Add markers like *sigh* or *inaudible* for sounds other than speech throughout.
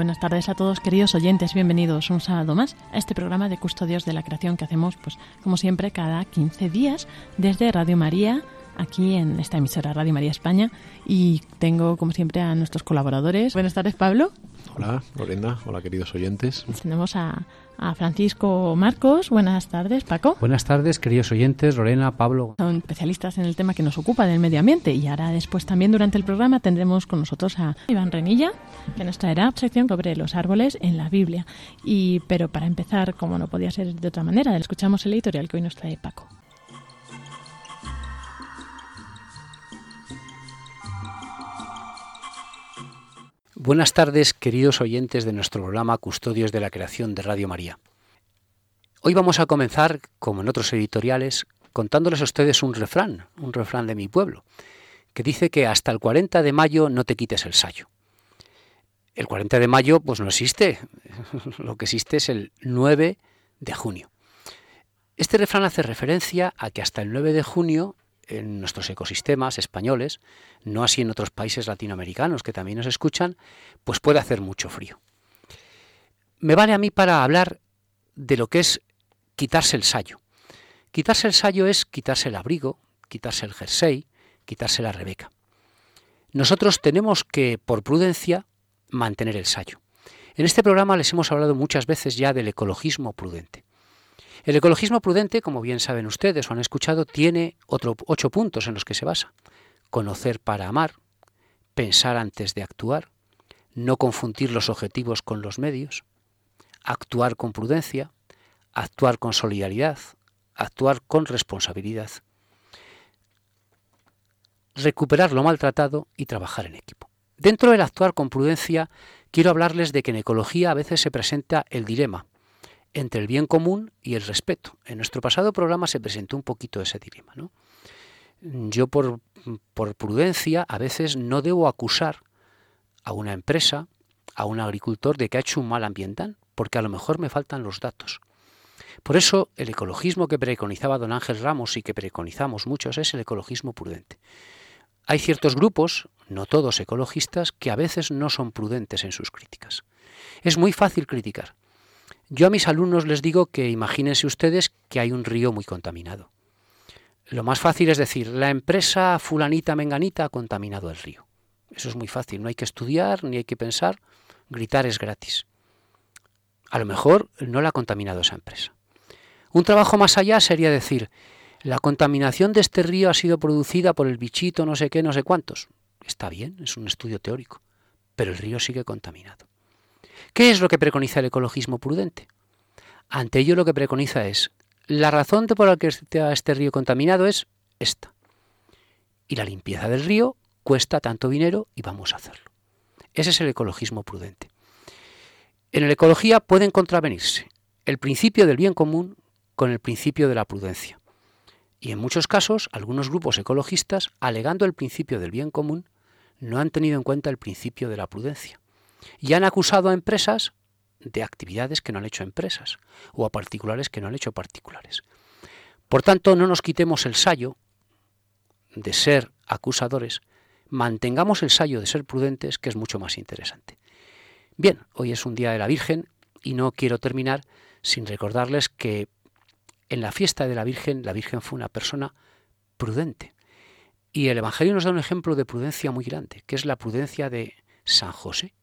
Buenas tardes a todos, queridos oyentes. Bienvenidos un sábado más a este programa de Custodios de la Creación que hacemos, pues, como siempre, cada 15 días desde Radio María, aquí en esta emisora Radio María España. Y tengo, como siempre, a nuestros colaboradores. Buenas tardes, Pablo. Hola, Lorena. Hola, queridos oyentes. Tenemos a, a Francisco Marcos. Buenas tardes, Paco. Buenas tardes, queridos oyentes, Lorena, Pablo. Son especialistas en el tema que nos ocupa del medio ambiente y ahora después también durante el programa tendremos con nosotros a Iván Renilla que nos traerá sección sobre los árboles en la Biblia. Y pero para empezar, como no podía ser de otra manera, escuchamos el editorial que hoy nos trae Paco. Buenas tardes, queridos oyentes de nuestro programa Custodios de la Creación de Radio María. Hoy vamos a comenzar, como en otros editoriales, contándoles a ustedes un refrán, un refrán de mi pueblo, que dice que hasta el 40 de mayo no te quites el sayo. El 40 de mayo pues no existe, *laughs* lo que existe es el 9 de junio. Este refrán hace referencia a que hasta el 9 de junio en nuestros ecosistemas españoles, no así en otros países latinoamericanos que también nos escuchan, pues puede hacer mucho frío. Me vale a mí para hablar de lo que es quitarse el sayo. Quitarse el sayo es quitarse el abrigo, quitarse el jersey, quitarse la rebeca. nosotros tenemos que, por prudencia, mantener el sayo. En este programa les hemos hablado muchas veces ya del ecologismo prudente. El ecologismo prudente, como bien saben ustedes o han escuchado, tiene ocho puntos en los que se basa. Conocer para amar, pensar antes de actuar, no confundir los objetivos con los medios, actuar con prudencia, actuar con solidaridad, actuar con responsabilidad, recuperar lo maltratado y trabajar en equipo. Dentro del actuar con prudencia, quiero hablarles de que en ecología a veces se presenta el dilema entre el bien común y el respeto. En nuestro pasado programa se presentó un poquito ese dilema. ¿no? Yo por, por prudencia a veces no debo acusar a una empresa, a un agricultor de que ha hecho un mal ambiental, porque a lo mejor me faltan los datos. Por eso el ecologismo que preconizaba don Ángel Ramos y que preconizamos muchos es el ecologismo prudente. Hay ciertos grupos, no todos ecologistas, que a veces no son prudentes en sus críticas. Es muy fácil criticar, yo a mis alumnos les digo que imagínense ustedes que hay un río muy contaminado. Lo más fácil es decir, la empresa fulanita menganita ha contaminado el río. Eso es muy fácil, no hay que estudiar ni hay que pensar, gritar es gratis. A lo mejor no la ha contaminado esa empresa. Un trabajo más allá sería decir, la contaminación de este río ha sido producida por el bichito no sé qué, no sé cuántos. Está bien, es un estudio teórico, pero el río sigue contaminado. ¿Qué es lo que preconiza el ecologismo prudente? Ante ello lo que preconiza es, la razón por la que está este río contaminado es esta. Y la limpieza del río cuesta tanto dinero y vamos a hacerlo. Ese es el ecologismo prudente. En la ecología pueden contravenirse el principio del bien común con el principio de la prudencia. Y en muchos casos, algunos grupos ecologistas, alegando el principio del bien común, no han tenido en cuenta el principio de la prudencia y han acusado a empresas de actividades que no han hecho empresas o a particulares que no han hecho particulares. Por tanto, no nos quitemos el sayo de ser acusadores, mantengamos el sayo de ser prudentes, que es mucho más interesante. Bien, hoy es un día de la Virgen y no quiero terminar sin recordarles que en la fiesta de la Virgen, la Virgen fue una persona prudente. Y el Evangelio nos da un ejemplo de prudencia muy grande, que es la prudencia de San José.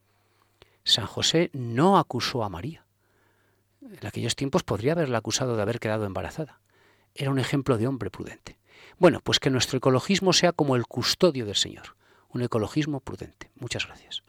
San José no acusó a María. En aquellos tiempos podría haberla acusado de haber quedado embarazada. Era un ejemplo de hombre prudente. Bueno, pues que nuestro ecologismo sea como el custodio del Señor, un ecologismo prudente. Muchas gracias.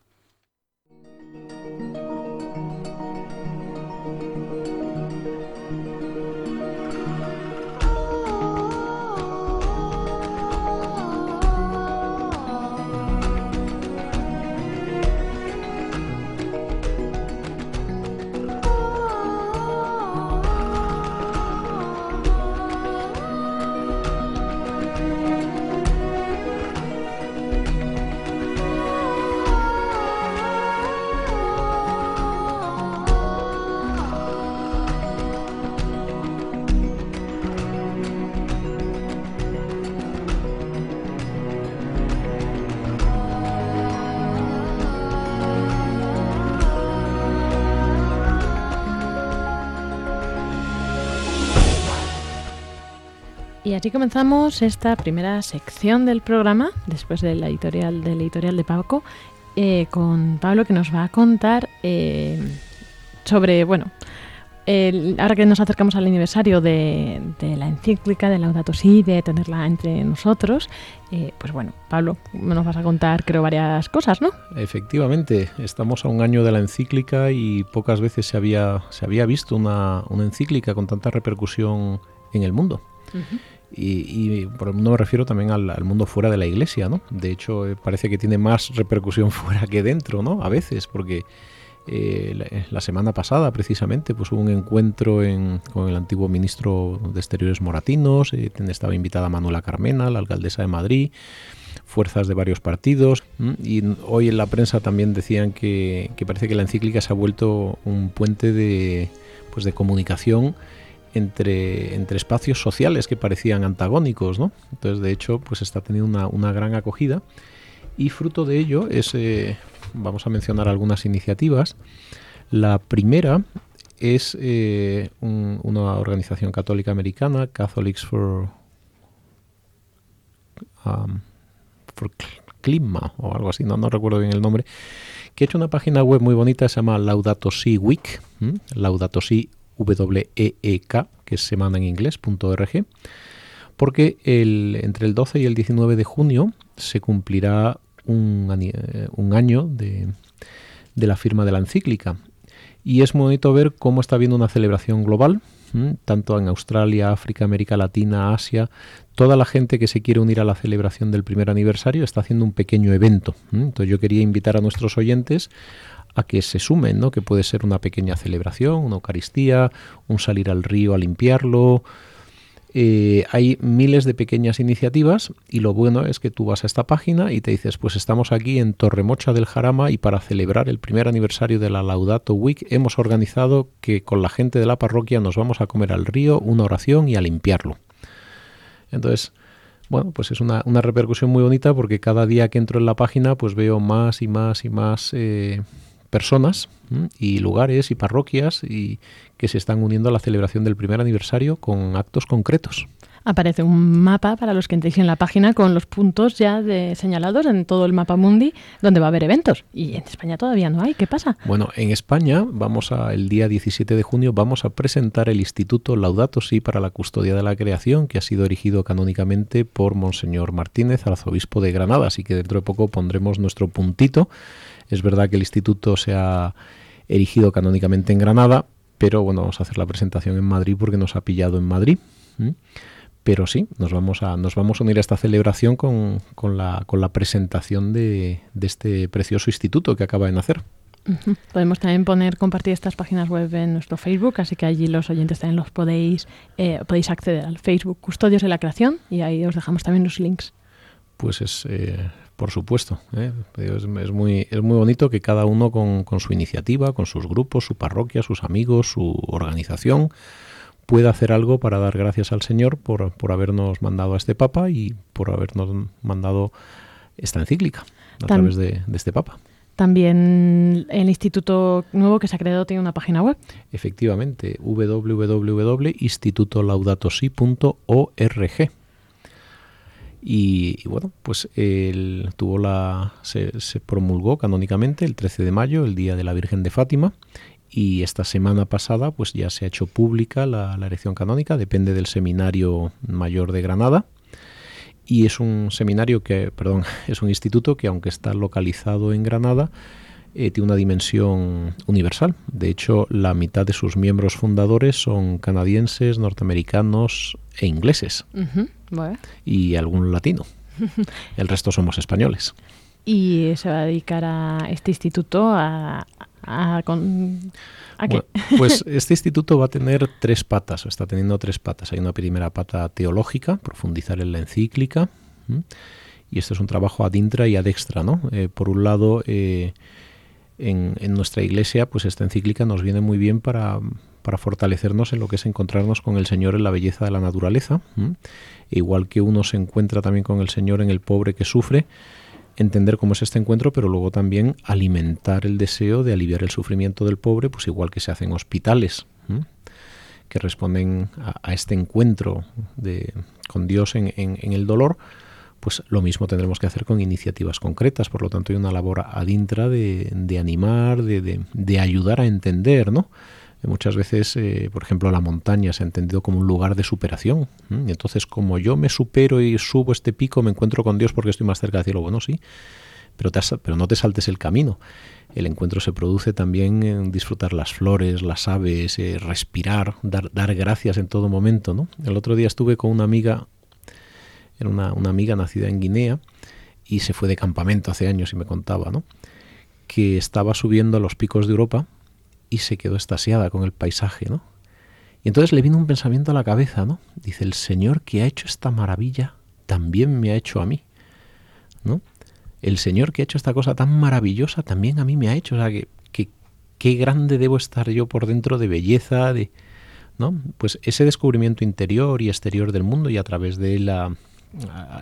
Y así comenzamos esta primera sección del programa, después de la editorial, del editorial de Paco, eh, con Pablo que nos va a contar eh, sobre, bueno, ahora que nos acercamos al aniversario de, la encíclica de Laudato Si, de tenerla entre nosotros, eh, pues bueno, Pablo, nos vas a contar creo varias cosas, ¿no? Efectivamente, estamos a un año de la encíclica y pocas veces se había, se había visto una, encíclica con tanta repercusión en el mundo. Y, por el mundo me refiero también al, mundo fuera de la iglesia, ¿no? De hecho, eh, parece que tiene más repercusión *laughs* fuera que dentro, ¿no? A veces, porque eh, la, semana pasada, precisamente, pues hubo un encuentro con el antiguo ministro de Exteriores Moratinos, eh, estaba invitada Manuela Carmena, la alcaldesa de Madrid, fuerzas de varios partidos, y hoy en la prensa también decían que, que parece que la encíclica se ha vuelto un puente de, pues de comunicación entre, espacios sociales que parecían antagónicos, ¿no? Entonces, de hecho, pues está teniendo una, gran acogida y fruto de ello es, eh, vamos a mencionar algunas iniciativas. La primera es eh, una organización católica americana, Catholics for, um, Clima o algo así, no, recuerdo bien el nombre, que ha hecho una página web muy bonita, se llama Laudato Si Week, Laudato Si W-E-E-K, que es semana en inglés.org, porque entre el 12 y el 19 de junio se cumplirá un, eh, año de, la firma de la encíclica. Y es bonito ver cómo está habiendo una celebración global, tanto en Australia, África, América Latina, Asia, toda la gente que se quiere unir a la celebración del primer aniversario está haciendo un pequeño evento. Entonces yo quería invitar a nuestros oyentes a que se sumen, ¿no? que puede ser una pequeña celebración, una Eucaristía, un salir al río a limpiarlo, eh, hay miles de pequeñas iniciativas y lo bueno es que tú vas a esta página y te dices, pues estamos aquí en Torremocha del Jarama y para celebrar el primer aniversario de la Laudato Week hemos organizado que con la gente de la parroquia nos vamos a comer al río, una oración y a limpiarlo. Entonces, bueno, pues es una, repercusión muy bonita porque cada día que entro en la página pues veo más y más y más eh, personas y lugares y parroquias y que se están uniendo a la celebración del primer aniversario con actos concretos. Aparece un mapa para los que entréis en la página con los puntos ya de señalados en todo el mapa mundi donde va a haber eventos. Y en España todavía no hay. ¿Qué pasa? Bueno, en España vamos a el día 17 de junio vamos a presentar el Instituto Laudato Si para la Custodia de la Creación que ha sido erigido canónicamente por Monseñor Martínez, arzobispo de Granada. Así que dentro de poco pondremos nuestro puntito es verdad que el instituto se ha erigido canónicamente en Granada, pero bueno, vamos a hacer la presentación en Madrid porque nos ha pillado en Madrid. Pero sí, nos vamos a, nos vamos a unir a esta celebración con, la, con la presentación de, este precioso instituto que acaba de nacer. Podemos también poner, compartir estas páginas web en nuestro Facebook, así que allí los oyentes también los podéis, eh, podéis acceder al Facebook Custodios de la Creación y ahí os dejamos también los links. Pues es eh, por supuesto. ¿eh? Es, muy, es muy bonito que cada uno con, su iniciativa, con sus grupos, su parroquia, sus amigos, su organización, pueda hacer algo para dar gracias al Señor por, por habernos mandado a este Papa y por habernos mandado esta encíclica a través de, este Papa. También el instituto nuevo que se ha creado tiene una página web. Efectivamente, www.institutolaudatosi.org. Y, bueno, pues él tuvo la, se, promulgó canónicamente el 13 de mayo, el día de la Virgen de Fátima, y esta semana pasada pues ya se ha hecho pública la, erección canónica, depende del Seminario Mayor de Granada, y es un seminario que, perdón, *laughs* es un instituto que aunque está localizado en Granada, eh, tiene una dimensión universal. De hecho, la mitad de sus miembros fundadores son canadienses, norteamericanos e ingleses. Y algún latino. *laughs* El resto somos españoles. ¿Y se va a dedicar a este instituto a, qué? pues *laughs* este instituto va a tener tres patas, o está teniendo tres patas. Hay una primera pata teológica, profundizar en la encíclica, y este es un trabajo ad intra y ad extra, ¿no? Eh, por un lado, eh, en, nuestra iglesia, pues esta encíclica nos viene muy bien para, fortalecernos en lo que es encontrarnos con el Señor en la belleza de la naturaleza, igual que uno se encuentra también con el Señor en el pobre que sufre, entender cómo es este encuentro, pero luego también alimentar el deseo de aliviar el sufrimiento del pobre, pues igual que se hacen hospitales, que responden a, este encuentro de, con Dios en, en el dolor, pues lo mismo tendremos que hacer con iniciativas concretas. Por lo tanto, hay una labor adintra de, de animar, de, de, ayudar a entender, ¿no? Muchas veces, eh, por ejemplo, la montaña se ha entendido como un lugar de superación. Entonces, como yo me supero y subo este pico, me encuentro con Dios porque estoy más cerca del cielo. Bueno, sí, pero, pero no te saltes el camino. El encuentro se produce también en disfrutar las flores, las aves, eh, respirar, dar, dar gracias en todo momento. ¿no? El otro día estuve con una amiga era una, amiga nacida en Guinea y se fue de campamento hace años y me contaba, ¿no? Que estaba subiendo a los picos de Europa y se quedó estasiada con el paisaje, ¿no? Y entonces le vino un pensamiento a la cabeza, ¿no? Dice, el Señor que ha hecho esta maravilla también me ha hecho a mí, ¿no? El Señor que ha hecho esta cosa tan maravillosa también a mí me ha hecho, o sea, que, que qué grande debo estar yo por dentro de belleza, de... ¿no? Pues ese descubrimiento interior y exterior del mundo y a través de la,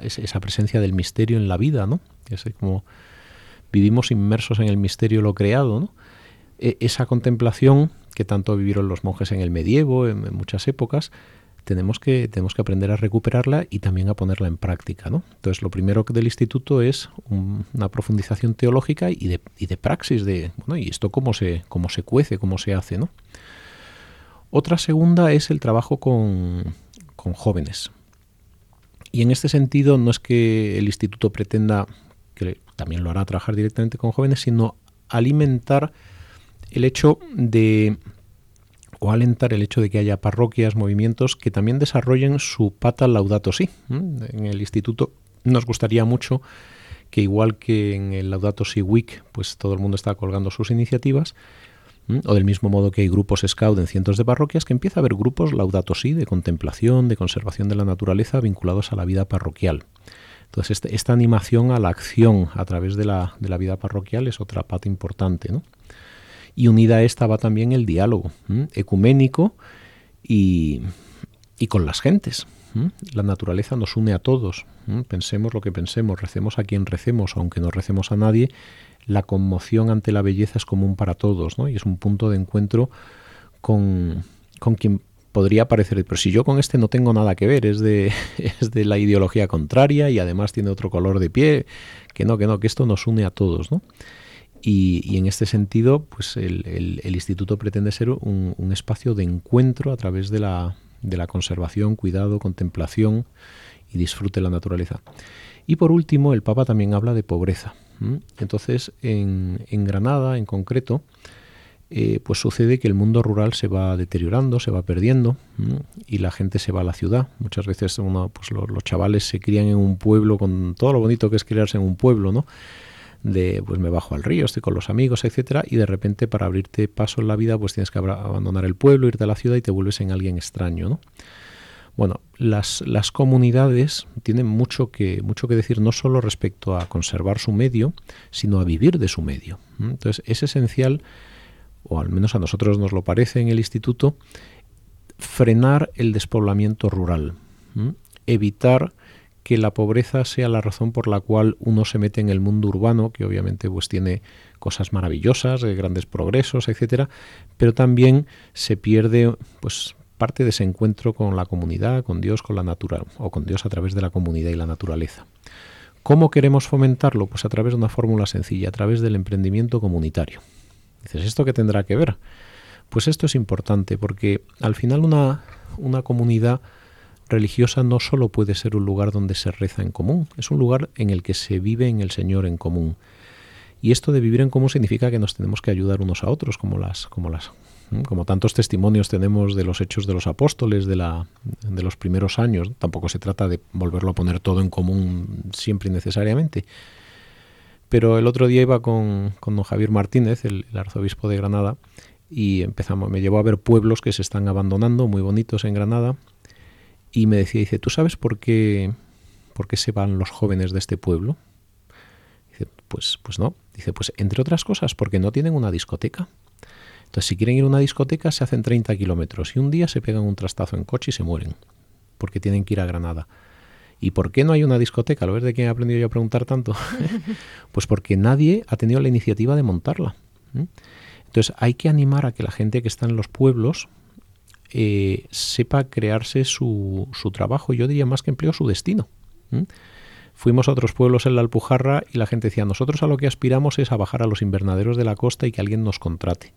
esa presencia del misterio en la vida, ¿no? Es como vivimos inmersos en el misterio lo creado, ¿no? E, esa contemplación que tanto vivieron los monjes en el medievo, en, muchas épocas, tenemos que, tenemos que aprender a recuperarla y también a ponerla en práctica. ¿no? Entonces, lo primero del instituto es una profundización teológica y de, y de praxis, de, bueno, ¿y esto cómo se, cómo se cuece, cómo se hace? ¿no? Otra segunda es el trabajo con, con jóvenes. Y en este sentido no es que el instituto pretenda, que también lo hará trabajar directamente con jóvenes, sino alimentar el hecho de alentar el hecho de que haya parroquias, movimientos que también desarrollen su pata laudato si. En el instituto nos gustaría mucho que igual que en el Laudato Si Week, pues todo el mundo está colgando sus iniciativas, o del mismo modo que hay grupos scout en cientos de parroquias, que empieza a haber grupos Laudato Si de contemplación, de conservación de la naturaleza vinculados a la vida parroquial. Entonces, este, esta animación a la acción a través de la, de la vida parroquial es otra pata importante, ¿no? Y unida a esta va también el diálogo ecuménico y, con las gentes. La naturaleza nos une a todos. Pensemos lo que pensemos, recemos a quien recemos, aunque no recemos a nadie, la conmoción ante la belleza es común para todos, ¿no? Y es un punto de encuentro con, con quien podría parecer, pero si yo con este no tengo nada que ver, es de, *laughs* es de la ideología contraria y además tiene otro color de pie, que no, que no, que esto nos une a todos, ¿no? Y, en este sentido, pues el, instituto pretende ser un, espacio de encuentro a través de la, de la conservación, cuidado, contemplación y disfrute de la naturaleza. Y por último, el Papa también habla de pobreza. Entonces, en, Granada, en concreto, eh, pues sucede que el mundo rural se va deteriorando, se va perdiendo y la gente se va a la ciudad. Muchas veces uno, pues los chavales se crían en un pueblo con todo lo bonito que es criarse en un pueblo, ¿no? De pues me bajo al río, estoy con los amigos, etcétera, y de repente para abrirte paso en la vida pues tienes que abandonar el pueblo, irte a la ciudad y te vuelves en alguien extraño, ¿no? Bueno, las, las comunidades tienen mucho que, mucho que decir no solo respecto a conservar su medio, sino a vivir de su medio. Entonces es esencial, o al menos a nosotros nos lo parece en el instituto, frenar el despoblamiento rural, evitar que la pobreza sea la razón por la cual uno se mete en el mundo urbano, que obviamente pues tiene cosas maravillosas, eh, grandes progresos, etcétera, pero también se pierde pues parte de ese encuentro con la comunidad, con Dios, con la naturaleza, o con Dios a través de la comunidad y la naturaleza. ¿Cómo queremos fomentarlo? Pues a través de una fórmula sencilla, a través del emprendimiento comunitario. Dices, ¿esto qué tendrá que ver? Pues esto es importante porque al final una, una comunidad religiosa no solo puede ser un lugar donde se reza en común, es un lugar en el que se vive en el Señor en común. Y esto de vivir en común significa que nos tenemos que ayudar unos a otros, como las, como las, como tantos testimonios tenemos de los hechos de los apóstoles de, la, de los primeros años. Tampoco se trata de volverlo a poner todo en común siempre y necesariamente. Pero el otro día iba con, con don Javier Martínez, el, el, arzobispo de Granada, y empezamos, me llevó a ver pueblos que se están abandonando, muy bonitos en Granada, y me decía, dice, ¿tú sabes por qué, por qué se van los jóvenes de este pueblo? Dice, pues, pues no. Dice, pues entre otras cosas, porque no tienen una discoteca. Entonces, si quieren ir a una discoteca, se hacen 30 kilómetros y un día se pegan un trastazo en coche y se mueren, porque tienen que ir a Granada. ¿Y por qué no hay una discoteca? ¿Lo ves de quién he aprendido yo a preguntar tanto? *laughs* pues porque nadie ha tenido la iniciativa de montarla. Entonces, hay que animar a que la gente que está en los pueblos eh, sepa crearse su, su, trabajo, yo diría más que empleo, su destino. Fuimos a otros pueblos en la Alpujarra y la gente decía, nosotros a lo que aspiramos es a bajar a los invernaderos de la costa y que alguien nos contrate.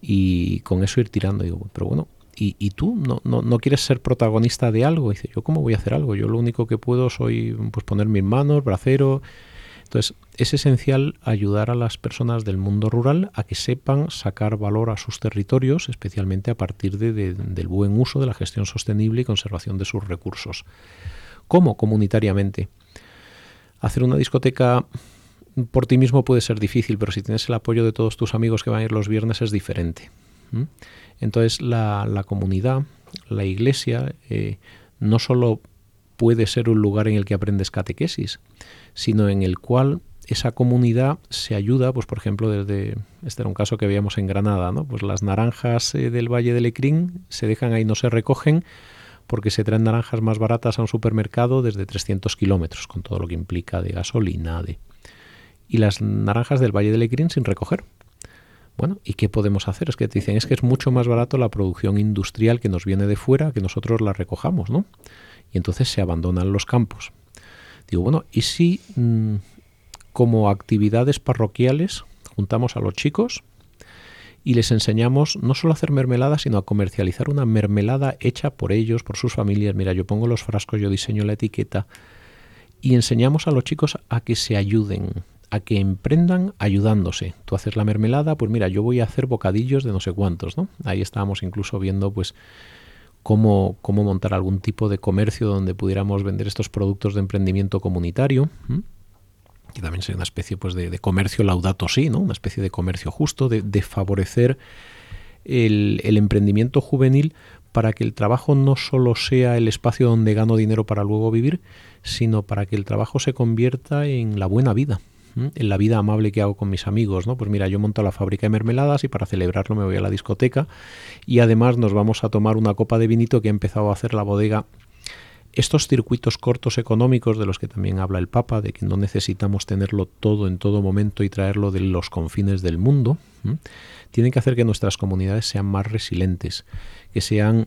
Y con eso ir tirando, pero bueno, ¿y, y tú no, no, no, quieres ser protagonista de algo? dice, ¿yo cómo voy a hacer algo? Yo lo único que puedo soy pues poner mis manos, bracero, entonces, es esencial ayudar a las personas del mundo rural a que sepan sacar valor a sus territorios, especialmente a partir del buen uso de la gestión sostenible y conservación de sus recursos. ¿Cómo? Comunitariamente. Hacer una discoteca por ti mismo puede ser difícil, pero si tienes el apoyo de todos tus amigos que van a ir los viernes es diferente. Entonces la, comunidad, la iglesia, eh, no solo puede ser un lugar en el que aprendes catequesis, sino en el cual esa comunidad se ayuda, pues por ejemplo, desde, este era un caso que veíamos en Granada, ¿no? Pues las naranjas eh, del Valle del Ecrín se dejan ahí, no se recogen, porque se traen naranjas más baratas a un supermercado desde 300 kilómetros, con todo lo que implica de gasolina, de... Y las naranjas del Valle del Ecrín sin recoger, Bueno, ¿y qué podemos hacer? Es que te dicen, es que es mucho más barato la producción industrial que nos viene de fuera que nosotros la recojamos, ¿no? Y entonces se abandonan los campos. Digo, bueno, ¿y si mm, como actividades parroquiales juntamos a los chicos y les enseñamos no solo a hacer mermelada, sino a comercializar una mermelada hecha por ellos, por sus familias. Mira, yo pongo los frascos, yo diseño la etiqueta y enseñamos a los chicos a que se ayuden, a que emprendan ayudándose. Tú haces la mermelada, pues mira, yo voy a hacer bocadillos de no sé cuántos, ¿no? Ahí estábamos incluso viendo pues cómo, cómo montar algún tipo de comercio donde pudiéramos vender estos productos de emprendimiento comunitario que también sería una especie pues, de, comercio laudato sí, ¿no? una especie de comercio justo, de, favorecer el, emprendimiento juvenil para que el trabajo no solo sea el espacio donde gano dinero para luego vivir, sino para que el trabajo se convierta en la buena vida, en la vida amable que hago con mis amigos, ¿no? Pues mira, yo monto la fábrica de mermeladas y para celebrarlo me voy a la discoteca y además nos vamos a tomar una copa de vinito que ha empezado a hacer la bodega estos circuitos cortos económicos de los que también habla el Papa, de que no necesitamos tenerlo todo en todo momento y traerlo de los confines del mundo, tienen que hacer que nuestras comunidades sean más resilientes, que sean,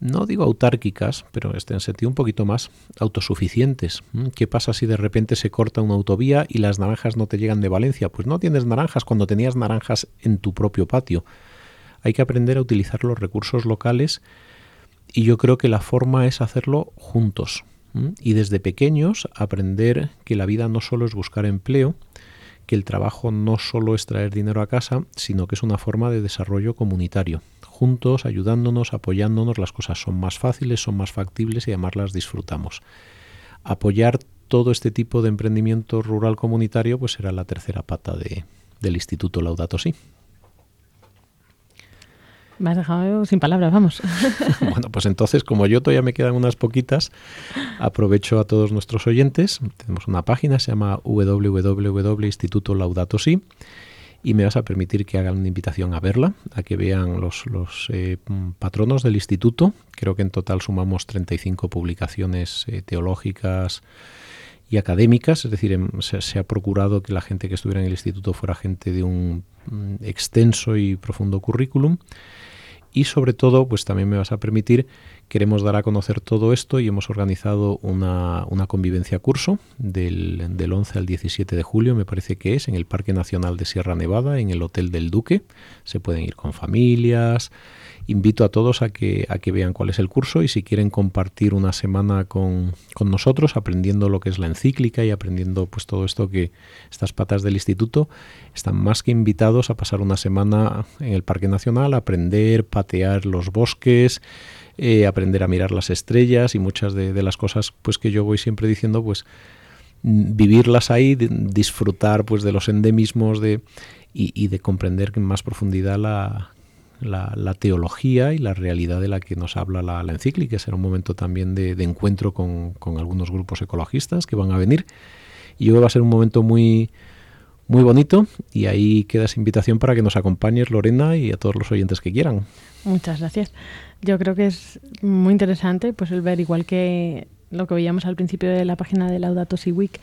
no digo autárquicas, pero estén en sentido un poquito más autosuficientes. ¿Qué pasa si de repente se corta una autovía y las naranjas no te llegan de Valencia? Pues no tienes naranjas cuando tenías naranjas en tu propio patio. Hay que aprender a utilizar los recursos locales y yo creo que la forma es hacerlo juntos. Y desde pequeños aprender que la vida no solo es buscar empleo, que el trabajo no solo es traer dinero a casa, sino que es una forma de desarrollo comunitario. Juntos, ayudándonos, apoyándonos, las cosas son más fáciles, son más factibles y además las disfrutamos. Apoyar todo este tipo de emprendimiento rural comunitario pues será la tercera pata de, del Instituto Laudato Si. Me has dejado sin palabras, vamos. *laughs* bueno, pues entonces, como yo todavía me quedan unas poquitas, aprovecho a todos nuestros oyentes. Tenemos una página, se llama www.instituto Laudato Si, y me vas a permitir que hagan una invitación a verla, a que vean los, los eh, patronos del instituto. Creo que en total sumamos 35 publicaciones eh, teológicas y académicas, es decir, em, se, se, ha procurado que la gente que estuviera en el instituto fuera gente de un mm, extenso y profundo currículum y sobre todo, pues también me vas a permitir, queremos dar a conocer todo esto y hemos organizado una, una convivencia curso del, del 11 al 17 de julio, me parece que es, en el Parque Nacional de Sierra Nevada, en el Hotel del Duque. Se pueden ir con familias, invito a todos a que, a que vean cuál es el curso y si quieren compartir una semana con, nosotros aprendiendo lo que es la encíclica y aprendiendo pues todo esto que estas patas del instituto, están más que invitados a pasar una semana en el Parque Nacional, aprender, patear los bosques, eh, aprender a mirar las estrellas y muchas de, las cosas pues que yo voy siempre diciendo pues vivirlas ahí, disfrutar pues de los endemismos de, y, y de comprender en más profundidad la, la, teología y la realidad de la que nos habla la, encíclica. Será un momento también de, encuentro con, algunos grupos ecologistas que van a venir. Y yo creo que va a ser un momento muy, muy bonito y ahí queda esa invitación para que nos acompañes, Lorena, y a todos los oyentes que quieran. Muchas gracias. Yo creo que es muy interesante pues el ver, igual que lo que veíamos al principio de la página de Laudato Si Week,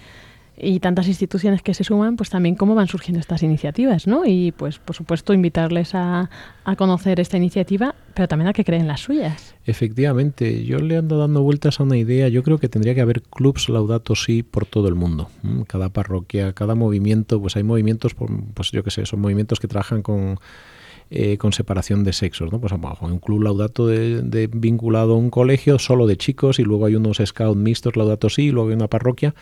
y tantas instituciones que se suman, pues también cómo van surgiendo estas iniciativas, ¿no? Y pues por supuesto invitarles a, a conocer esta iniciativa, pero también a que creen las suyas. Efectivamente, yo le ando dando vueltas a una idea, yo creo que tendría que haber clubs Laudato Si por todo el mundo, cada parroquia, cada movimiento, pues hay movimientos, pues yo qué sé, son movimientos que trabajan con... Eh, con separación de sexos, ¿no? Pues un club laudato de, vinculado a un colegio solo de chicos y luego hay unos scout mixtos laudato sí y luego hay una parroquia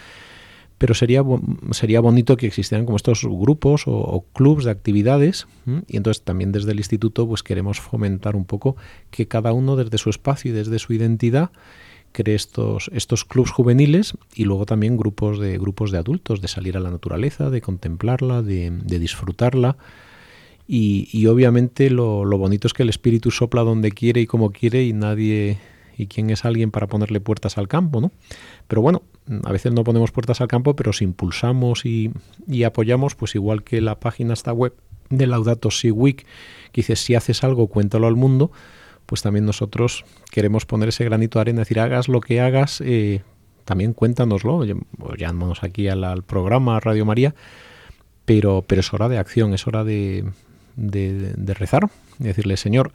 pero sería, sería bonito que existieran como estos grupos o, clubs de actividades y entonces también desde el instituto pues queremos fomentar un poco que cada uno desde su espacio y desde su identidad cree estos, estos clubs juveniles y luego también grupos de, grupos de adultos, de salir a la naturaleza, de contemplarla, de, disfrutarla. Y, y obviamente lo, lo, bonito es que el espíritu sopla donde quiere y como quiere y nadie y quién es alguien para ponerle puertas al campo, ¿no? Pero bueno, a veces no ponemos puertas al campo, pero si impulsamos y, apoyamos, pues igual que la página esta web de Laudato Si Week, que dice si haces algo, cuéntalo al mundo, pues también nosotros queremos poner ese granito de arena, decir, hagas lo que hagas, eh, también cuéntanoslo, llamamos aquí al, programa Radio María, pero, pero es hora de acción, es hora de, de rezar y decirle, Señor,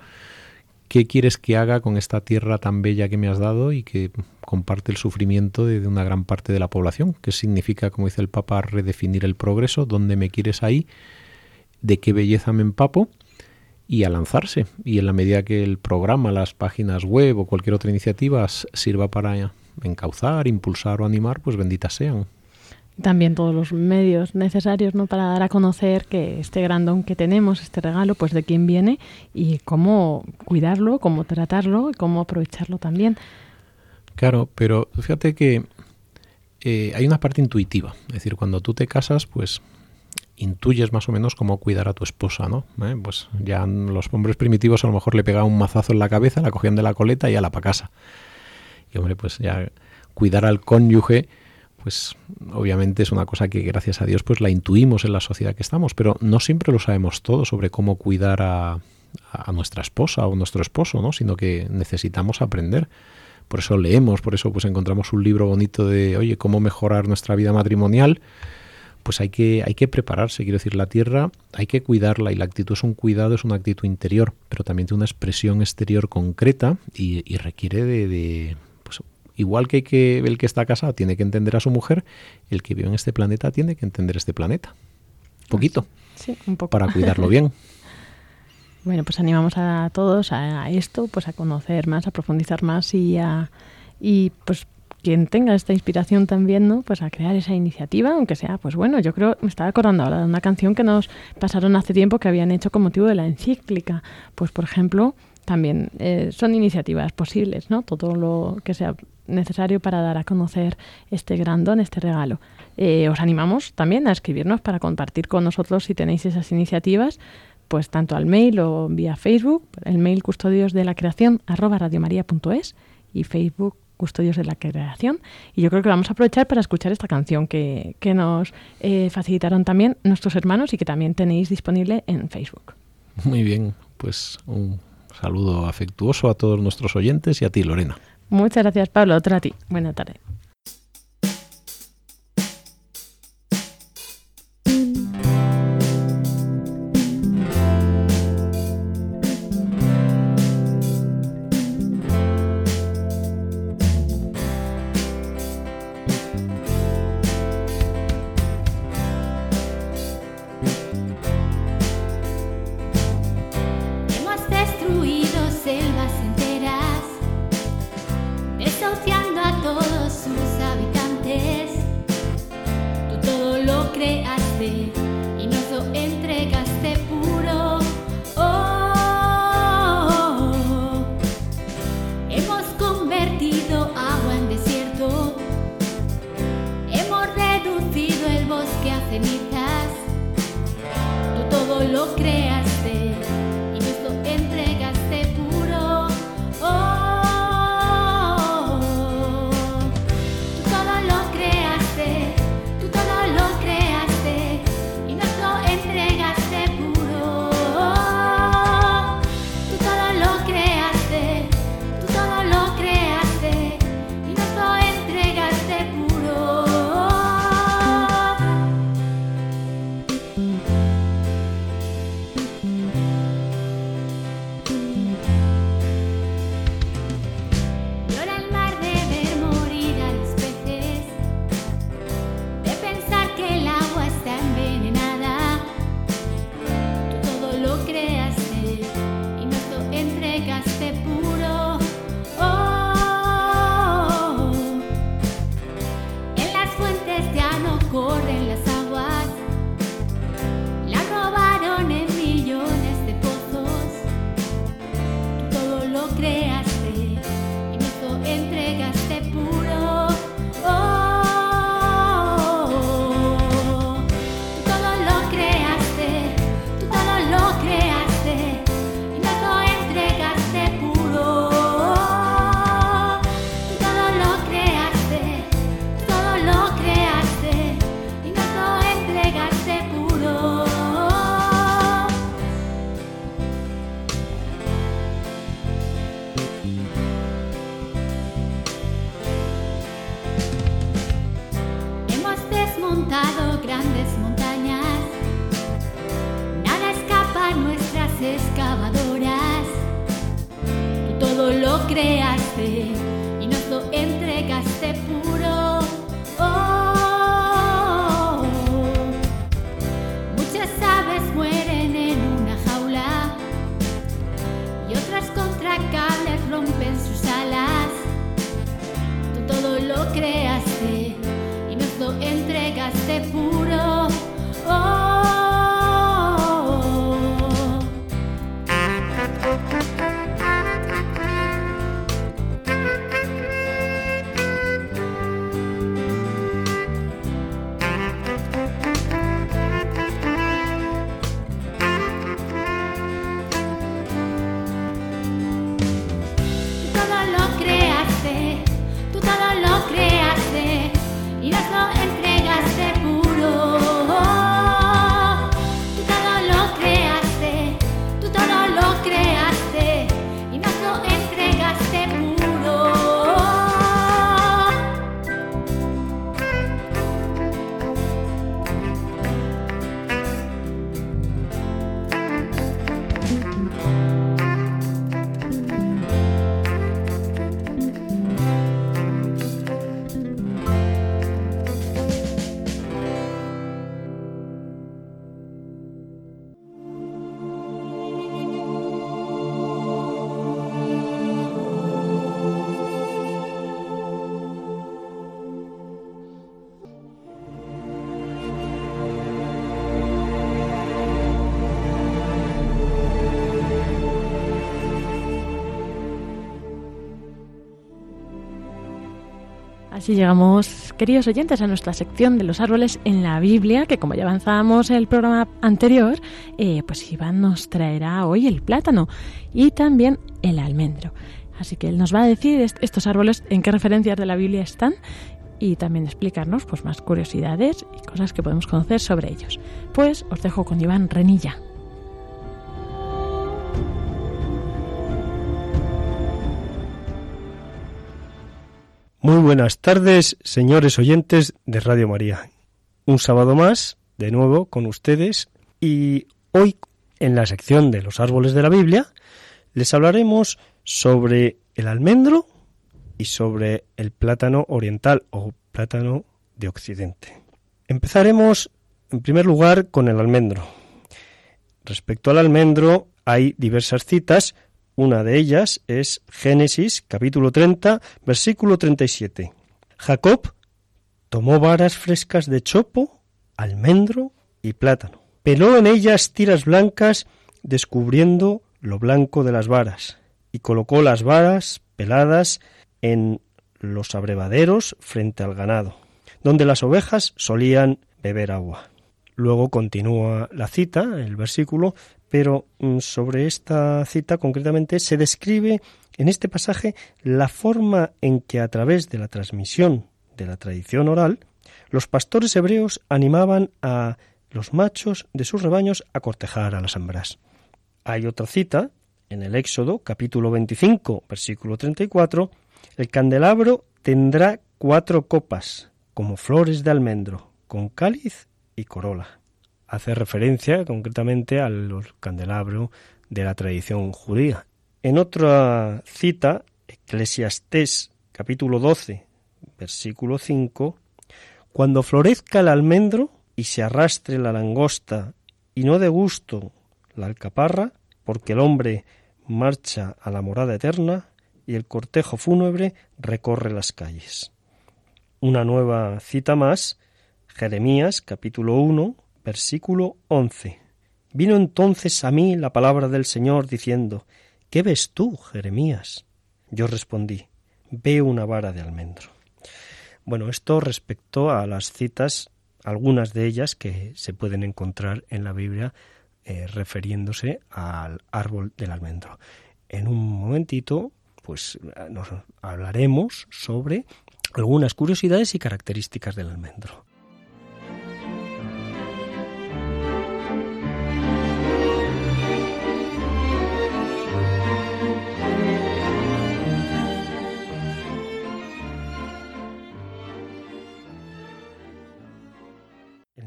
¿qué quieres que haga con esta tierra tan bella que me has dado y que comparte el sufrimiento de, una gran parte de la población? ¿Qué significa, como dice el Papa, redefinir el progreso? ¿Dónde me quieres ahí? ¿De qué belleza me empapo? Y a lanzarse. Y en la medida que el programa, las páginas web o cualquier otra iniciativa sirva para encauzar, impulsar o animar, pues benditas sean también todos los medios necesarios ¿no? para dar a conocer que este gran don que tenemos, este regalo, pues de quién viene y cómo cuidarlo, cómo tratarlo y cómo aprovecharlo también. Claro, pero fíjate que eh, hay una parte intuitiva, es decir, cuando tú te casas, pues intuyes más o menos cómo cuidar a tu esposa, ¿no? Eh, pues ya los hombres primitivos a lo mejor le pegaban un mazazo en la cabeza, la cogían de la coleta y a la pa' casa. Y hombre, pues ya cuidar al cónyuge pues obviamente es una cosa que gracias a Dios pues la intuimos en la sociedad que estamos, pero no siempre lo sabemos todo sobre cómo cuidar a, nuestra esposa o nuestro esposo, ¿no? sino que necesitamos aprender. Por eso leemos, por eso pues encontramos un libro bonito de, oye, cómo mejorar nuestra vida matrimonial. Pues hay que, hay que prepararse, quiero decir, la tierra hay que cuidarla y la actitud es un cuidado, es una actitud interior, pero también tiene una expresión exterior concreta y, requiere de Igual que, que el que está casado tiene que entender a su mujer, el que vive en este planeta tiene que entender este planeta. Poquito. Sí, un poco. Para *laughs* cuidarlo bien. Bueno, pues animamos a todos a esto, pues a conocer más, a profundizar más y a y pues quien tenga esta inspiración también, ¿no? Pues a crear esa iniciativa, aunque sea, pues bueno, yo creo, me estaba acordando ahora de una canción que nos pasaron hace tiempo que habían hecho con motivo de la encíclica. Pues por ejemplo, también eh, son iniciativas posibles, ¿no? Todo lo que sea necesario para dar a conocer este gran don, este regalo. Eh, os animamos también a escribirnos para compartir con nosotros si tenéis esas iniciativas, pues tanto al mail o vía Facebook, el mail custodios de la creación radiomaria.es y Facebook custodios de la creación. Y yo creo que vamos a aprovechar para escuchar esta canción que, nos eh, facilitaron también nuestros hermanos y que también tenéis disponible en Facebook. Muy bien, pues un saludo afectuoso a todos nuestros oyentes y a ti, Lorena. Muchas gracias, Pablo. Otra a ti. Buenas creaste y nos lo entregaste puro. Oh, muchas aves mueren en una jaula y otras contra cables rompen sus alas. Tú todo lo creaste y nos lo entregaste puro. Llegamos, queridos oyentes, a nuestra sección de los árboles en la Biblia, que como ya avanzábamos en el programa anterior, eh, pues Iván nos traerá hoy el plátano y también el almendro. Así que él nos va a decir est- estos árboles en qué referencias de la Biblia están y también explicarnos pues más curiosidades y cosas que podemos conocer sobre ellos. Pues os dejo con Iván Renilla. Muy buenas tardes, señores oyentes de Radio María. Un sábado más, de nuevo con ustedes, y hoy en la sección de los árboles de la Biblia les hablaremos sobre el almendro y sobre el plátano oriental o plátano de Occidente. Empezaremos en primer lugar con el almendro. Respecto al almendro hay diversas citas, una de ellas es Génesis capítulo 30, versículo 37. Jacob tomó varas frescas de chopo, almendro y plátano. Peló en ellas tiras blancas, descubriendo lo blanco de las varas, y colocó las varas peladas en los abrevaderos frente al ganado, donde las ovejas solían beber agua. Luego continúa la cita, el versículo, pero mm, sobre esta cita concretamente se describe en este pasaje la forma en que a través de la transmisión de la tradición oral, los pastores hebreos animaban a los machos de sus rebaños a cortejar a las hembras. Hay otra cita en el Éxodo capítulo 25 versículo 34, el candelabro tendrá cuatro copas como flores de almendro, con cáliz corola. Hace referencia concretamente al candelabro de la tradición judía. En otra cita, Eclesiastés capítulo 12, versículo 5, cuando florezca el almendro y se arrastre la langosta y no de gusto la alcaparra, porque el hombre marcha a la morada eterna y el cortejo fúnebre recorre las calles. Una nueva cita más, Jeremías capítulo 1, versículo 11. Vino entonces a mí la palabra del Señor diciendo, ¿Qué ves tú, Jeremías? Yo respondí, veo una vara de almendro. Bueno, esto respecto a las citas, algunas de ellas que se pueden encontrar en la Biblia eh, refiriéndose al árbol del almendro. En un momentito, pues nos hablaremos sobre algunas curiosidades y características del almendro.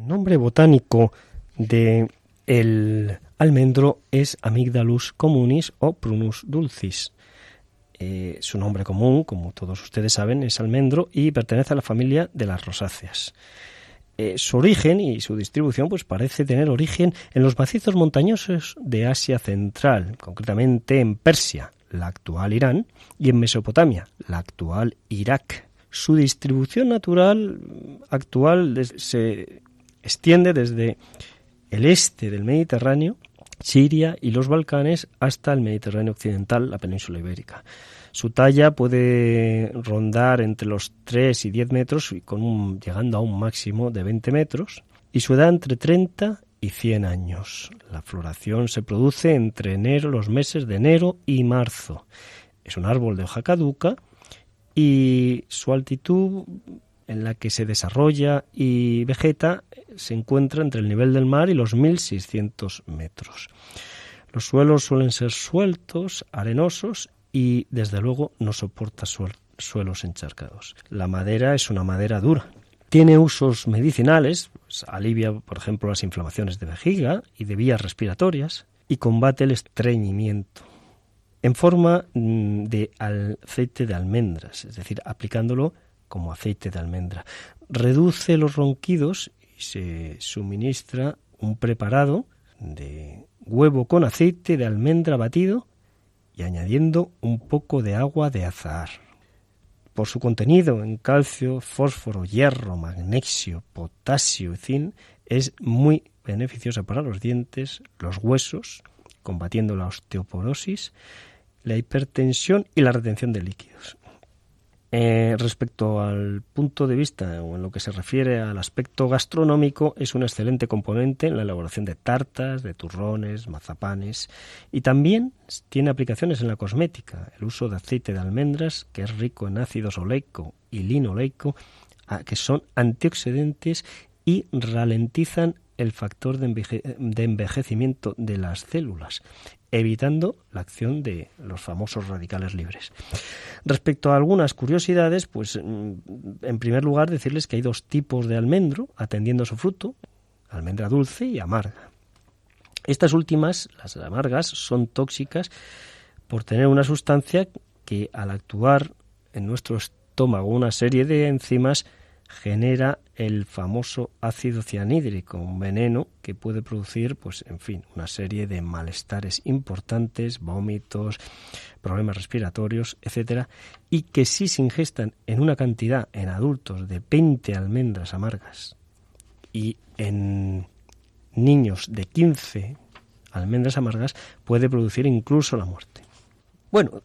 Nombre botánico de el almendro es Amygdalus communis o Prunus dulcis. Eh, su nombre común, como todos ustedes saben, es almendro y pertenece a la familia de las rosáceas. Eh, su origen y su distribución pues parece tener origen en los macizos montañosos de Asia Central, concretamente en Persia, la actual Irán, y en Mesopotamia, la actual Irak. Su distribución natural actual se extiende desde el este del Mediterráneo, Siria y los Balcanes hasta el Mediterráneo occidental, la península ibérica. Su talla puede rondar entre los 3 y 10 metros, con llegando a un máximo de 20 metros, y su edad entre 30 y 100 años. La floración se produce entre enero, los meses de enero y marzo. Es un árbol de hoja caduca y su altitud en la que se desarrolla y vegeta se encuentra entre el nivel del mar y los 1600 metros. Los suelos suelen ser sueltos, arenosos y desde luego no soporta suelos encharcados. La madera es una madera dura. Tiene usos medicinales, pues, alivia, por ejemplo, las inflamaciones de vejiga y de vías respiratorias y combate el estreñimiento en forma mm, de aceite de almendras, es decir, aplicándolo como aceite de almendra. Reduce los ronquidos se suministra un preparado de huevo con aceite de almendra batido y añadiendo un poco de agua de azahar. Por su contenido en calcio, fósforo, hierro, magnesio, potasio y zinc, es muy beneficiosa para los dientes, los huesos, combatiendo la osteoporosis, la hipertensión y la retención de líquidos. Eh, respecto al punto de vista o en lo que se refiere al aspecto gastronómico, es un excelente componente en la elaboración de tartas, de turrones, mazapanes y también tiene aplicaciones en la cosmética. El uso de aceite de almendras, que es rico en ácidos oleico y linoleico, ah, que son antioxidantes y ralentizan el factor de envejecimiento de las células evitando la acción de los famosos radicales libres. Respecto a algunas curiosidades, pues mm, en primer lugar decirles que hay dos tipos de almendro, atendiendo a su fruto, almendra dulce y amarga. Estas últimas, las amargas, son tóxicas por tener una sustancia que al actuar en nuestro estómago una serie de enzimas genera el famoso ácido cianhídrico, un veneno que puede producir, pues, en fin, una serie de malestares importantes, vómitos, problemas respiratorios, etcétera, y que si se ingestan en una cantidad en adultos de 20 almendras amargas y en niños de 15 almendras amargas, puede producir incluso la muerte. Bueno,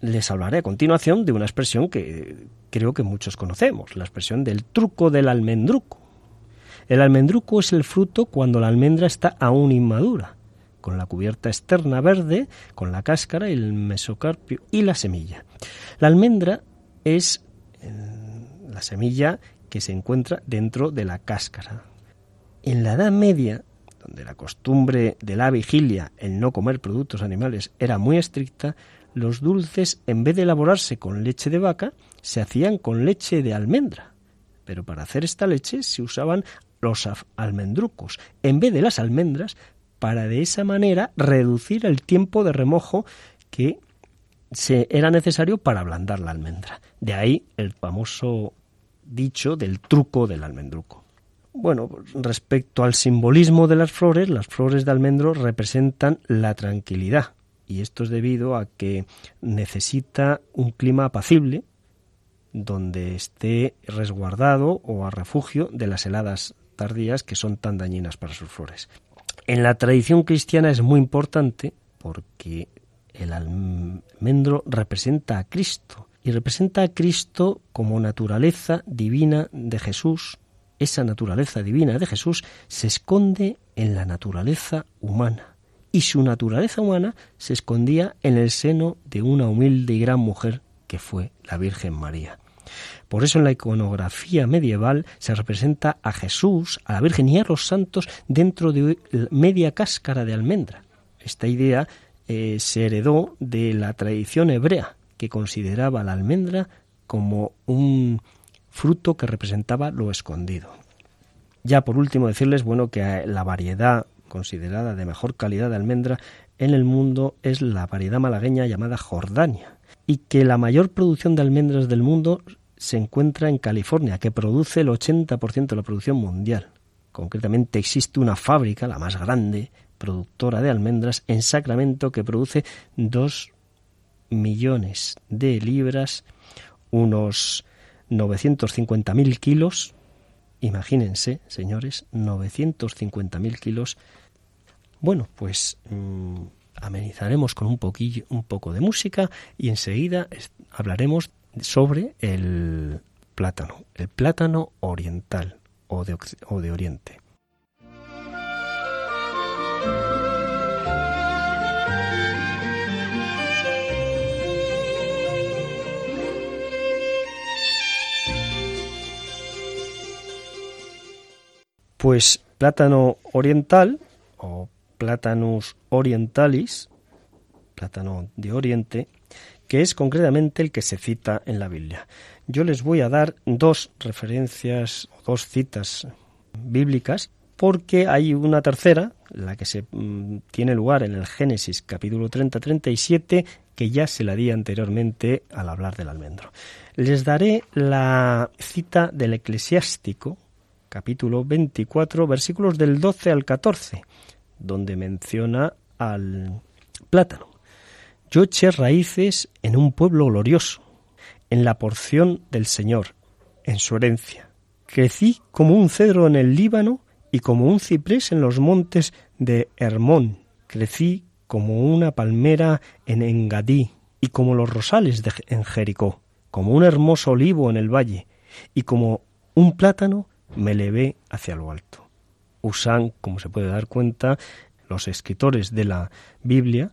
les hablaré a continuación de una expresión que creo que muchos conocemos, la expresión del truco del almendruco. El almendruco es el fruto cuando la almendra está aún inmadura, con la cubierta externa verde, con la cáscara, el mesocarpio y la semilla. La almendra es eh, la semilla que se encuentra dentro de la cáscara. En la Edad Media, donde la costumbre de la vigilia, el no comer productos animales, era muy estricta, los dulces, en vez de elaborarse con leche de vaca, se hacían con leche de almendra. Pero para hacer esta leche se usaban los almendrucos, en vez de las almendras, para de esa manera reducir el tiempo de remojo que se era necesario para ablandar la almendra. De ahí el famoso dicho del truco del almendruco. Bueno, respecto al simbolismo de las flores, las flores de almendro representan la tranquilidad, y esto es debido a que necesita un clima apacible donde esté resguardado o a refugio de las heladas tardías que son tan dañinas para sus flores. En la tradición cristiana es muy importante porque el almendro representa a Cristo y representa a Cristo como naturaleza divina de Jesús. Esa naturaleza divina de Jesús se esconde en la naturaleza humana y su naturaleza humana se escondía en el seno de una humilde y gran mujer que fue la Virgen María. Por eso en la iconografía medieval se representa a Jesús, a la Virgen y a los santos dentro de media cáscara de almendra. Esta idea eh, se heredó de la tradición hebrea, que consideraba la almendra como un fruto que representaba lo escondido. Ya por último decirles bueno que la variedad considerada de mejor calidad de almendra en el mundo es la variedad malagueña llamada Jordania. y que la mayor producción de almendras del mundo se encuentra en California, que produce el 80% de la producción mundial. Concretamente existe una fábrica, la más grande, productora de almendras en Sacramento, que produce 2 millones de libras, unos 950.000 kilos. Imagínense, señores, 950.000 kilos. Bueno, pues mm, amenizaremos con un poquillo, un poco de música y enseguida hablaremos sobre el plátano, el plátano oriental o de, o de Oriente. Pues plátano oriental o Platanus orientalis, plátano de Oriente, que es concretamente el que se cita en la Biblia. Yo les voy a dar dos referencias dos citas bíblicas porque hay una tercera, la que se mm, tiene lugar en el Génesis capítulo 30-37, que ya se la di anteriormente al hablar del almendro. Les daré la cita del eclesiástico, capítulo 24, versículos del 12 al 14, donde menciona al plátano. Yo eché raíces en un pueblo glorioso, en la porción del Señor, en su herencia. Crecí como un cedro en el Líbano y como un ciprés en los montes de Hermón. Crecí como una palmera en Engadí y como los rosales de, en Jericó, como un hermoso olivo en el valle y como un plátano me levé hacia lo alto. Usan, como se puede dar cuenta, los escritores de la Biblia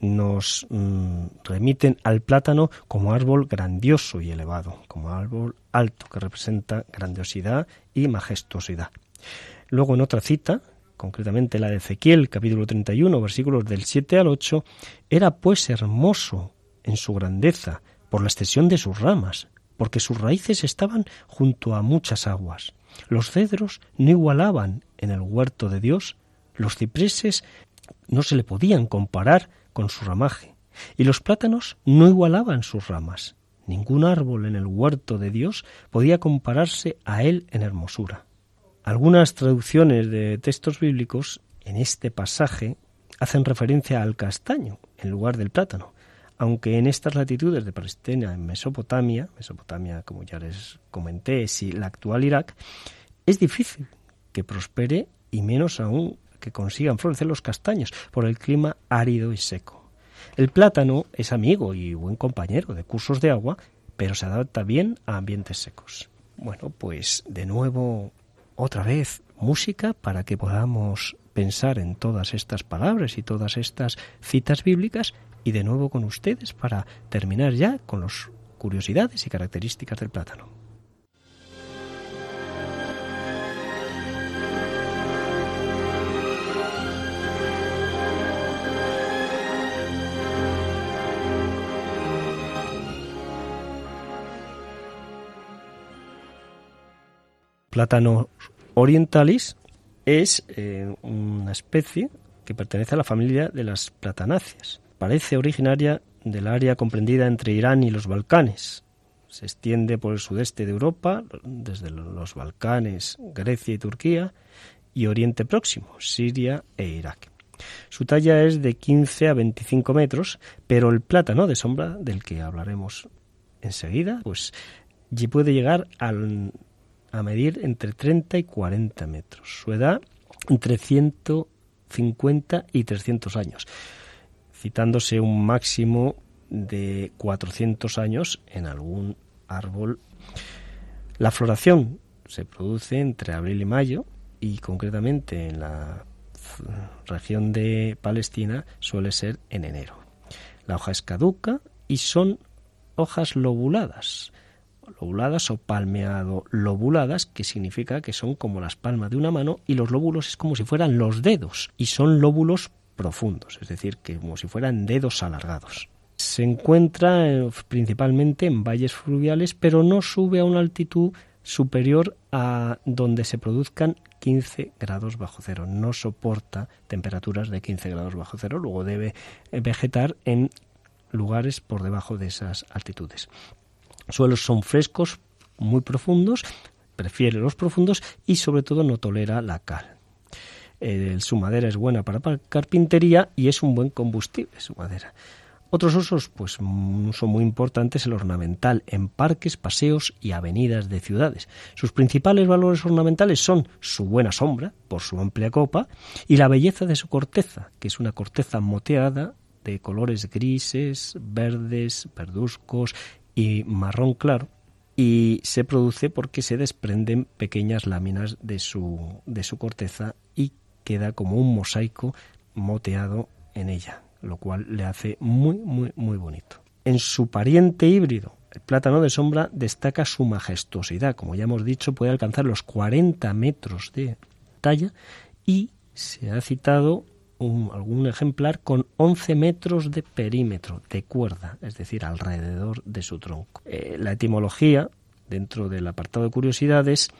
nos mm, remiten al plátano como árbol grandioso y elevado, como árbol alto que representa grandiosidad y majestuosidad. Luego en otra cita, concretamente la de Ezequiel, capítulo 31, versículos del 7 al 8, era pues hermoso en su grandeza por la extensión de sus ramas, porque sus raíces estaban junto a muchas aguas. Los cedros no igualaban en el huerto de Dios, los cipreses no se le podían comparar con su ramaje, y los plátanos no igualaban sus ramas. Ningún árbol en el huerto de Dios podía compararse a él en hermosura. Algunas traducciones de textos bíblicos en este pasaje hacen referencia al castaño en lugar del plátano, aunque en estas latitudes de Palestina, en Mesopotamia, Mesopotamia como ya les comenté, es la actual Irak, es difícil que prospere y menos aún que consigan florecer los castaños por el clima árido y seco. El plátano es amigo y buen compañero de cursos de agua, pero se adapta bien a ambientes secos. Bueno, pues de nuevo, otra vez, música para que podamos pensar en todas estas palabras y todas estas citas bíblicas y de nuevo con ustedes para terminar ya con las curiosidades y características del plátano. Plátano orientalis es eh, una especie que pertenece a la familia de las platanáceas. Parece originaria del área comprendida entre Irán y los Balcanes. Se extiende por el sudeste de Europa, desde los Balcanes, Grecia y Turquía, y Oriente Próximo, Siria e Irak. Su talla es de 15 a 25 metros, pero el plátano de sombra, del que hablaremos enseguida, pues puede llegar al a medir entre 30 y 40 metros. Su edad entre 150 y 300 años, citándose un máximo de 400 años en algún árbol. La floración se produce entre abril y mayo y concretamente en la región de Palestina suele ser en enero. La hoja es caduca y son hojas lobuladas, lobuladas o palmeado lobuladas, que significa que son como las palmas de una mano y los lóbulos es como si fueran los dedos y son lóbulos profundos, es decir, que como si fueran dedos alargados. Se encuentra eh, principalmente en valles fluviales, pero no sube a una altitud superior a donde se produzcan 15 grados bajo cero. No soporta temperaturas de 15 grados bajo cero, luego debe vegetar en lugares por debajo de esas altitudes. Suelos son frescos, muy profundos, prefiere los profundos y sobre todo no tolera la cal. su madera es buena para carpintería y es un buen combustible su madera. Otros usos, pues uso muy importante es el ornamental en parques, paseos y avenidas de ciudades. Sus principales valores ornamentales son su buena sombra, por su amplia copa, y la belleza de su corteza, que es una corteza moteada de colores grises, verdes, verduzcos y marrón claro, y se produce porque se desprenden pequeñas láminas de su, de su corteza y queda como un mosaico moteado en ella lo cual le hace muy, muy, muy bonito. En su pariente híbrido, el plátano de sombra destaca su majestuosidad. Como ya hemos dicho, puede alcanzar los 40 metros de talla y se ha citado algún ejemplar con 11 metros de perímetro, de cuerda, es decir, alrededor de su tronco. Eh, la etimología, dentro del apartado de curiosidades,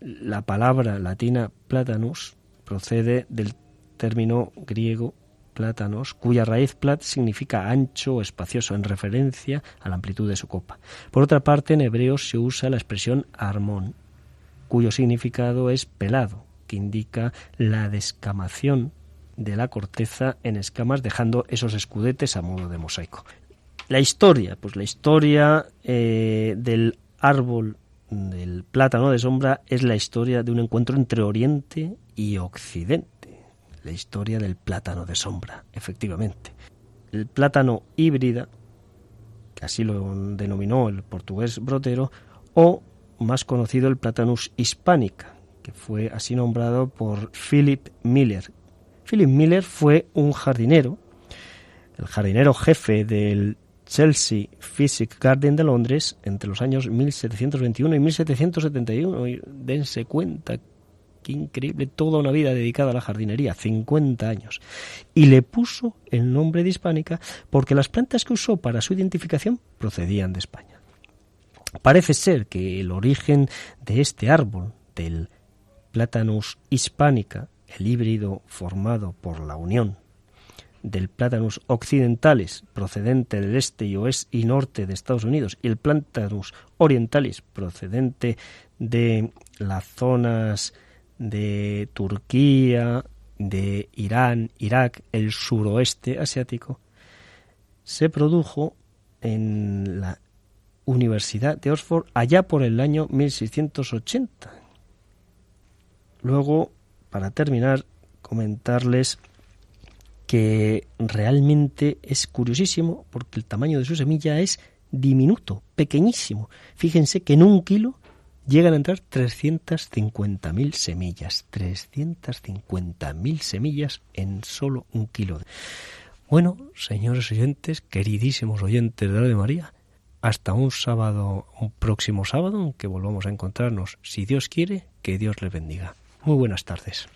la palabra latina platanus procede del término griego plátanos, cuya raíz plat significa ancho o espacioso, en referencia a la amplitud de su copa. Por otra parte, en hebreo se usa la expresión armón, cuyo significado es pelado, que indica la descamación de la corteza en escamas, dejando esos escudetes a modo de mosaico. La historia, pues la historia eh, del árbol del plátano de sombra es la historia de un encuentro entre Oriente y Occidente la historia del plátano de sombra, efectivamente. El plátano híbrida, que así lo denominó el portugués Brotero, o más conocido el Platanus hispánica, fue así nombrado por Philip Miller. Philip Miller fue un jardinero, el jardinero jefe del Chelsea Physic Garden de Londres entre los años 1721 y 1771. Y dense cuenta increíble, toda una vida dedicada a la jardinería, 50 años. Y le puso el nombre de hispánica porque las plantas que usó para su identificación procedían de España. Parece ser que el origen de este árbol, del Platanus hispánica, el híbrido formado por la unión del Platanus occidentalis, procedente del este y oeste y norte de Estados Unidos, y el Platanus orientalis, procedente de las zonas de Turquía, de Irán, Irak, el suroeste asiático, se produjo en la Universidad de Oxford allá por el año 1680. Luego, para terminar, comentarles que realmente es curiosísimo porque el tamaño de su semilla es diminuto, pequeñísimo. Fíjense que en un kilo llegan a entrar 350.000 semillas. 350.000 semillas en solo un kilo. Bueno, señores oyentes, queridísimos oyentes de la de María, hasta un sábado, un próximo sábado, en que volvamos a encontrarnos. Si Dios quiere, que Dios les bendiga. Muy buenas tardes.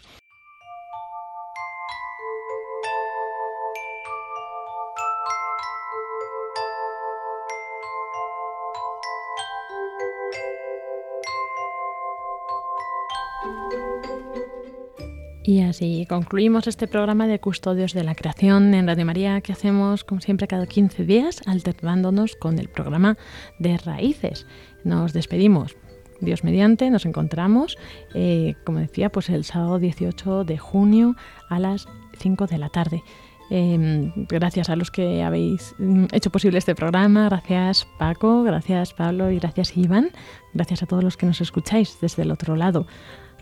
Y así concluimos este programa de Custodios de la Creación en Radio María que hacemos, como siempre, cada 15 días, alternándonos con el programa de Raíces. Nos despedimos. Dios mediante, nos encontramos, eh, como decía, pues el sábado 18 de junio a las 5 de la tarde. Em, gracias a los que habéis mm, hecho posible este programa, gracias Paco, gracias Pablo y gracias Iván, gracias a todos los que nos escucháis desde el otro lado.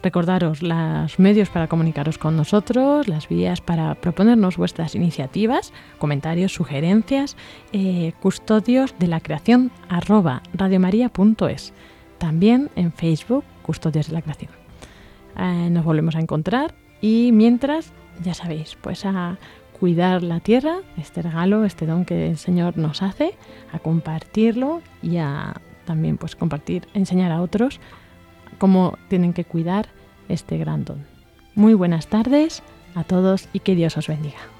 Recordaros los medios para comunicaros con nosotros, las vías para proponernos vuestras iniciativas, comentarios, sugerencias, eh, custodios de la creación arroba radiomaria.es. También en Facebook, Custodios de la Creación. Eh, nos volvemos a encontrar y mientras, ya sabéis, pues a cuidar la tierra, este regalo, este don que el Señor nos hace, a compartirlo y a también pues compartir, enseñar a otros cómo tienen que cuidar este gran don. Muy buenas tardes a todos y que Dios os bendiga.